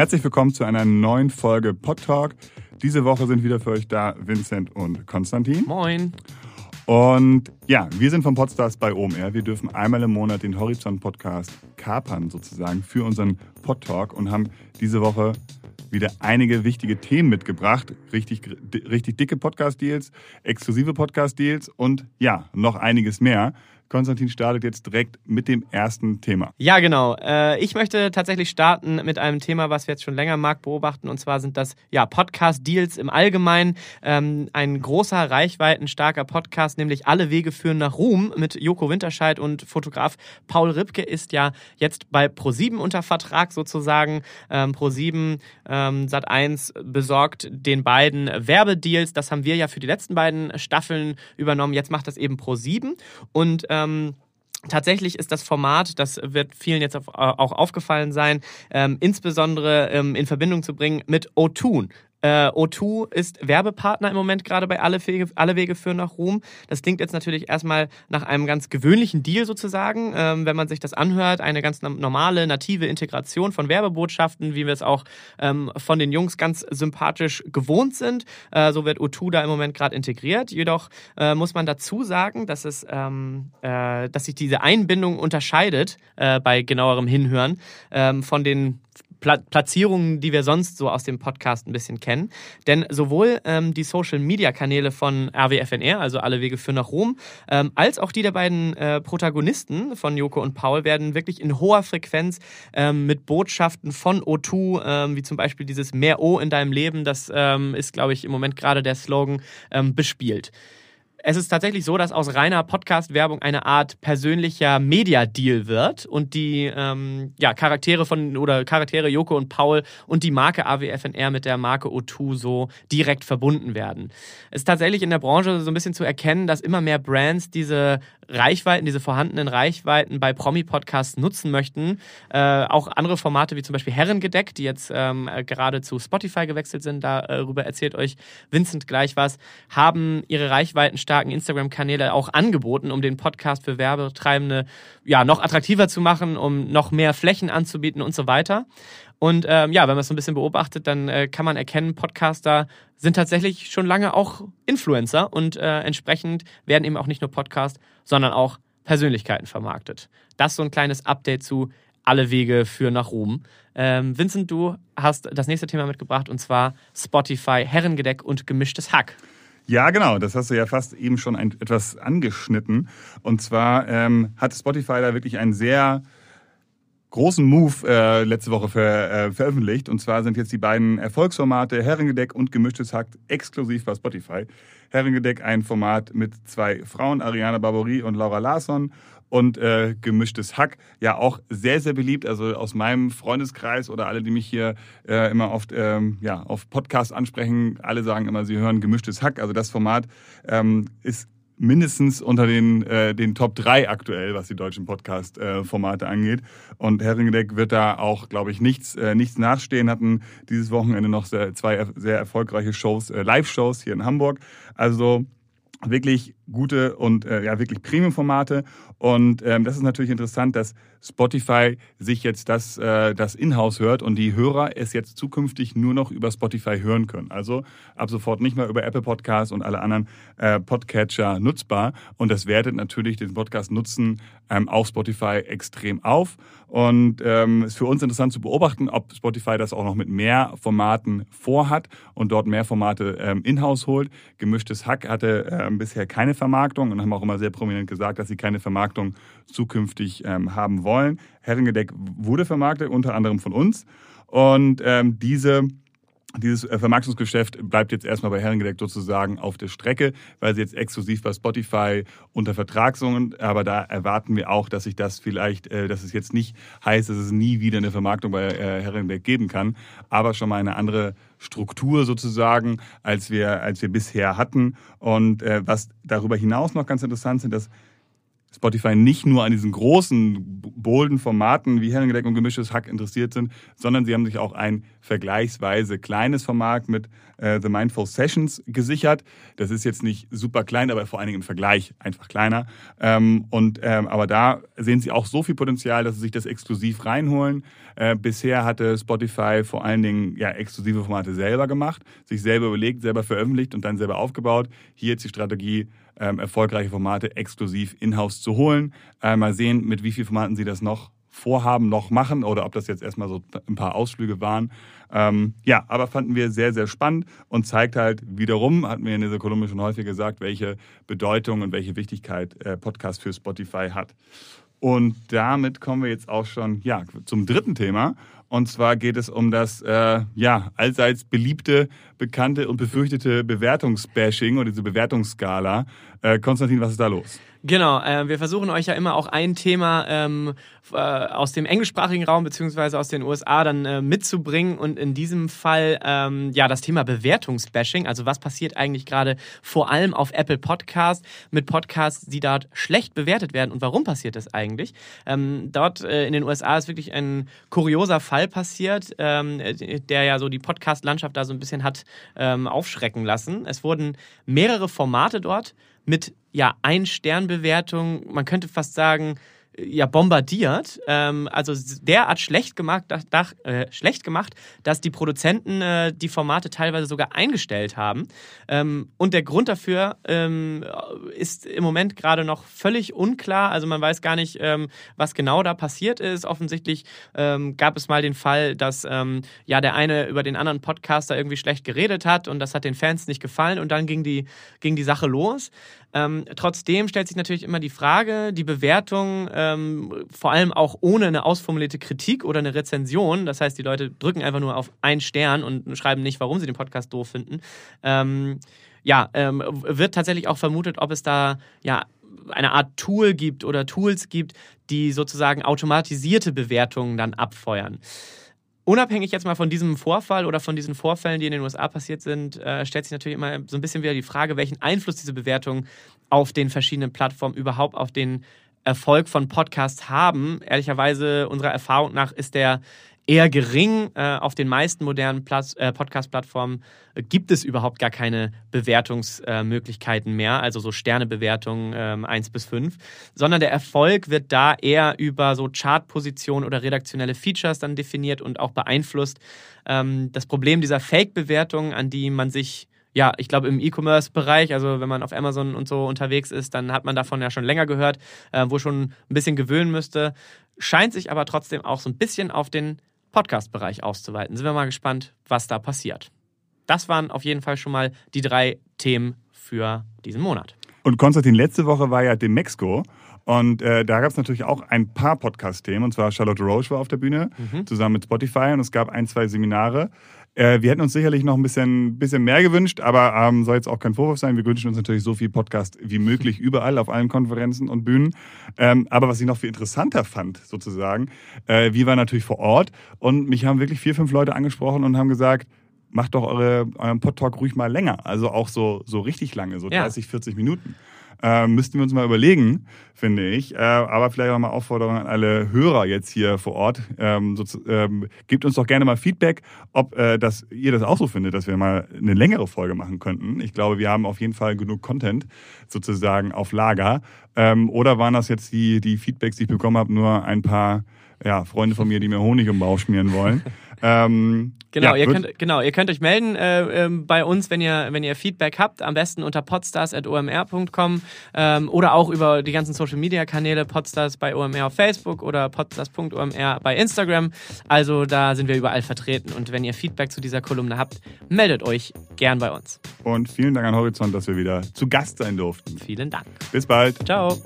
Herzlich willkommen zu einer neuen Folge Pod Talk. Diese Woche sind wieder für euch da Vincent und Konstantin. Moin. Und ja, wir sind vom Podstars bei OMR. Wir dürfen einmal im Monat den Horizont-Podcast kapern sozusagen für unseren Pod Talk und haben diese Woche wieder einige wichtige Themen mitgebracht. Richtig, richtig dicke Podcast-Deals, exklusive Podcast-Deals und ja, noch einiges mehr. Konstantin startet jetzt direkt mit dem ersten Thema. Ja, genau. Äh, ich möchte tatsächlich starten mit einem Thema, was wir jetzt schon länger im Markt beobachten. Und zwar sind das ja, Podcast-Deals im Allgemeinen. Ähm, ein großer, reichweitenstarker Podcast, nämlich Alle Wege führen nach Ruhm mit Joko Winterscheid und Fotograf Paul Ripke ist ja jetzt bei Pro7 unter Vertrag sozusagen. Ähm, Pro7 ähm, Sat1 besorgt den beiden Werbedeals. Das haben wir ja für die letzten beiden Staffeln übernommen. Jetzt macht das eben Pro7 und ähm, ähm, Tatsächlich ist das Format, das wird vielen jetzt auch aufgefallen sein, ähm, insbesondere ähm, in Verbindung zu bringen mit O2. Äh, O2 ist Werbepartner im Moment gerade bei Alle Wege, Alle Wege führen nach Ruhm. Das klingt jetzt natürlich erstmal nach einem ganz gewöhnlichen Deal sozusagen, ähm, wenn man sich das anhört. Eine ganz normale, native Integration von Werbebotschaften, wie wir es auch ähm, von den Jungs ganz sympathisch gewohnt sind. Äh, so wird O2 da im Moment gerade integriert. Jedoch äh, muss man dazu sagen, dass, es, ähm, äh, dass sich diese Einbindung unterscheidet äh, bei genauerem Hinhören ähm, von den Pla Platzierungen, die wir sonst so aus dem Podcast ein bisschen kennen. Denn sowohl ähm, die Social-Media-Kanäle von RWFNR, also alle Wege führen nach Rom, ähm, als auch die der beiden äh, Protagonisten von Joko und Paul werden wirklich in hoher Frequenz ähm, mit Botschaften von O2, ähm, wie zum Beispiel dieses Mehr O in deinem Leben, das ähm, ist, glaube ich, im Moment gerade der Slogan, ähm, bespielt es ist tatsächlich so, dass aus reiner Podcast-Werbung eine Art persönlicher Media-Deal wird und die ähm, ja, Charaktere von oder Charaktere Joko und Paul und die Marke AWFNR mit der Marke O2 so direkt verbunden werden. Es ist tatsächlich in der Branche so ein bisschen zu erkennen, dass immer mehr Brands diese Reichweiten, diese vorhandenen Reichweiten bei Promi-Podcasts nutzen möchten. Äh, auch andere Formate wie zum Beispiel Herrengedeck, die jetzt ähm, gerade zu Spotify gewechselt sind, darüber erzählt euch Vincent gleich was, haben ihre reichweitenstarken Instagram-Kanäle auch angeboten, um den Podcast für Werbetreibende ja, noch attraktiver zu machen, um noch mehr Flächen anzubieten und so weiter. Und ähm, ja, wenn man es so ein bisschen beobachtet, dann äh, kann man erkennen, Podcaster sind tatsächlich schon lange auch Influencer und äh, entsprechend werden eben auch nicht nur Podcast, sondern auch Persönlichkeiten vermarktet. Das so ein kleines Update zu Alle Wege führen nach Ruhm. Ähm, Vincent, du hast das nächste Thema mitgebracht und zwar Spotify, Herrengedeck und gemischtes Hack. Ja, genau. Das hast du ja fast eben schon ein, etwas angeschnitten. Und zwar ähm, hat Spotify da wirklich ein sehr großen Move äh, letzte Woche ver, äh, veröffentlicht. Und zwar sind jetzt die beiden Erfolgsformate Herrengedeck und Gemischtes Hack exklusiv bei Spotify. Herrengedeck ein Format mit zwei Frauen, Ariana Barbouri und Laura Larsson. Und äh, Gemischtes Hack, ja auch sehr, sehr beliebt. Also aus meinem Freundeskreis oder alle, die mich hier äh, immer oft ähm, ja, auf Podcasts ansprechen, alle sagen immer, sie hören Gemischtes Hack. Also das Format ähm, ist mindestens unter den, äh, den Top 3 aktuell, was die deutschen Podcast-Formate äh, angeht. Und Herringedeck wird da auch, glaube ich, nichts, äh, nichts nachstehen. Hatten dieses Wochenende noch sehr, zwei sehr erfolgreiche Shows, äh, Live-Shows hier in Hamburg. Also wirklich gute und äh, ja wirklich Premium-Formate. Und ähm, das ist natürlich interessant, dass Spotify sich jetzt das, äh, das Inhouse hört und die Hörer es jetzt zukünftig nur noch über Spotify hören können. Also ab sofort nicht mehr über Apple Podcasts und alle anderen äh, Podcatcher nutzbar. Und das wertet natürlich den Podcast-Nutzen ähm, auf Spotify extrem auf. Und ähm, ist für uns interessant zu beobachten, ob Spotify das auch noch mit mehr Formaten vorhat und dort mehr Formate ähm, in-house holt. Gemischtes Hack hatte ähm, bisher keine Vermarktung und haben auch immer sehr prominent gesagt, dass sie keine Vermarktung zukünftig ähm, haben wollen. Herrengedeck wurde vermarktet, unter anderem von uns. Und ähm, diese dieses äh, Vermarktungsgeschäft bleibt jetzt erstmal bei Herrengedeck sozusagen auf der Strecke, weil sie jetzt exklusiv bei Spotify unter Vertrag sind. Aber da erwarten wir auch, dass sich das vielleicht, äh, dass es jetzt nicht heißt, dass es nie wieder eine Vermarktung bei äh, Herrengedeck geben kann, aber schon mal eine andere Struktur sozusagen, als wir, als wir bisher hatten. Und was darüber hinaus noch ganz interessant sind, dass Spotify nicht nur an diesen großen, bolden Formaten wie Herrengedeck und gemischtes Hack interessiert sind, sondern sie haben sich auch ein vergleichsweise kleines Format mit äh, The Mindful Sessions gesichert. Das ist jetzt nicht super klein, aber vor allen Dingen im Vergleich einfach kleiner. Ähm, und, ähm, aber da sehen sie auch so viel Potenzial, dass sie sich das exklusiv reinholen. Äh, bisher hatte Spotify vor allen Dingen ja, exklusive Formate selber gemacht, sich selber überlegt, selber veröffentlicht und dann selber aufgebaut. Hier jetzt die Strategie, ähm, erfolgreiche Formate exklusiv in-house zu holen. Äh, mal sehen, mit wie vielen Formaten sie das noch vorhaben, noch machen oder ob das jetzt erstmal so ein paar Ausflüge waren. Ähm, ja, aber fanden wir sehr, sehr spannend und zeigt halt wiederum, hatten wir in dieser Kolumne schon häufig gesagt, welche Bedeutung und welche Wichtigkeit äh, Podcast für Spotify hat. Und damit kommen wir jetzt auch schon ja, zum dritten Thema. Und zwar geht es um das äh, ja, allseits beliebte, bekannte und befürchtete Bewertungsbashing oder diese Bewertungsskala. Äh, Konstantin, was ist da los? Genau, äh, wir versuchen euch ja immer auch ein Thema ähm, äh, aus dem englischsprachigen Raum beziehungsweise aus den USA dann äh, mitzubringen und in diesem Fall ähm, ja das Thema Bewertungsbashing, also was passiert eigentlich gerade vor allem auf Apple Podcast mit Podcasts, die dort schlecht bewertet werden und warum passiert das eigentlich? Ähm, dort äh, in den USA ist wirklich ein kurioser Fall passiert, ähm, der ja so die Podcast-Landschaft da so ein bisschen hat ähm, aufschrecken lassen. Es wurden mehrere Formate dort mit ja, Ein-Stern-Bewertung, man könnte fast sagen, ja bombardiert, ähm, also derart schlecht gemacht, dass, äh, schlecht gemacht, dass die Produzenten äh, die Formate teilweise sogar eingestellt haben. Ähm, und der Grund dafür ähm, ist im Moment gerade noch völlig unklar. Also man weiß gar nicht, ähm, was genau da passiert ist. Offensichtlich ähm, gab es mal den Fall, dass ähm, ja der eine über den anderen Podcaster irgendwie schlecht geredet hat und das hat den Fans nicht gefallen und dann ging die, ging die Sache los. Ähm, trotzdem stellt sich natürlich immer die Frage, die Bewertung, ähm, vor allem auch ohne eine ausformulierte Kritik oder eine Rezension, das heißt, die Leute drücken einfach nur auf einen Stern und schreiben nicht, warum sie den Podcast doof finden, ähm, ja, ähm, wird tatsächlich auch vermutet, ob es da ja eine Art Tool gibt oder Tools gibt, die sozusagen automatisierte Bewertungen dann abfeuern. Unabhängig jetzt mal von diesem Vorfall oder von diesen Vorfällen, die in den USA passiert sind, äh, stellt sich natürlich immer so ein bisschen wieder die Frage, welchen Einfluss diese Bewertungen auf den verschiedenen Plattformen überhaupt auf den Erfolg von Podcasts haben. Ehrlicherweise, unserer Erfahrung nach, ist der eher gering. Äh, auf den meisten modernen äh, Podcast-Plattformen gibt es überhaupt gar keine Bewertungsmöglichkeiten mehr, also so Sternebewertungen ähm, 1 bis 5, sondern der Erfolg wird da eher über so Chartpositionen oder redaktionelle Features dann definiert und auch beeinflusst. Ähm, das Problem dieser Fake-Bewertungen, an die man sich ja, ich glaube im E-Commerce-Bereich, also wenn man auf Amazon und so unterwegs ist, dann hat man davon ja schon länger gehört, äh, wo schon ein bisschen gewöhnen müsste. Scheint sich aber trotzdem auch so ein bisschen auf den Podcast-Bereich auszuweiten. Sind wir mal gespannt, was da passiert. Das waren auf jeden Fall schon mal die drei Themen für diesen Monat. Und Konstantin, letzte Woche war ja Demexco. Und äh, da gab es natürlich auch ein paar Podcast-Themen. Und zwar Charlotte Roche war auf der Bühne mhm. zusammen mit Spotify. Und es gab ein, zwei Seminare. Äh, wir hätten uns sicherlich noch ein bisschen, bisschen mehr gewünscht, aber ähm, soll jetzt auch kein Vorwurf sein. Wir wünschen uns natürlich so viel Podcast wie möglich überall auf allen Konferenzen und Bühnen. Ähm, aber was ich noch viel interessanter fand, sozusagen, äh, wir waren natürlich vor Ort und mich haben wirklich vier, fünf Leute angesprochen und haben gesagt, macht doch eure, euren Podtalk ruhig mal länger. Also auch so, so richtig lange, so 30, ja. 40 Minuten. Äh, müssten wir uns mal überlegen, finde ich. Äh, aber vielleicht auch mal Aufforderung an alle Hörer jetzt hier vor Ort. Ähm, so, ähm, gebt uns doch gerne mal Feedback, ob äh, das, ihr das auch so findet, dass wir mal eine längere Folge machen könnten. Ich glaube, wir haben auf jeden Fall genug Content sozusagen auf Lager. Ähm, oder waren das jetzt die, die Feedbacks, die ich bekommen habe, nur ein paar ja, Freunde von mir, die mir Honig im Bauch schmieren wollen? Ähm, genau, ja, ihr könnt, genau, ihr könnt euch melden äh, äh, bei uns, wenn ihr, wenn ihr Feedback habt, am besten unter podstars.omr.com ähm, oder auch über die ganzen Social Media Kanäle Podstars bei OMR auf Facebook oder podstars.omr bei Instagram. Also da sind wir überall vertreten und wenn ihr Feedback zu dieser Kolumne habt, meldet euch gern bei uns. Und vielen Dank an Horizont, dass wir wieder zu Gast sein durften. Vielen Dank. Bis bald. Ciao.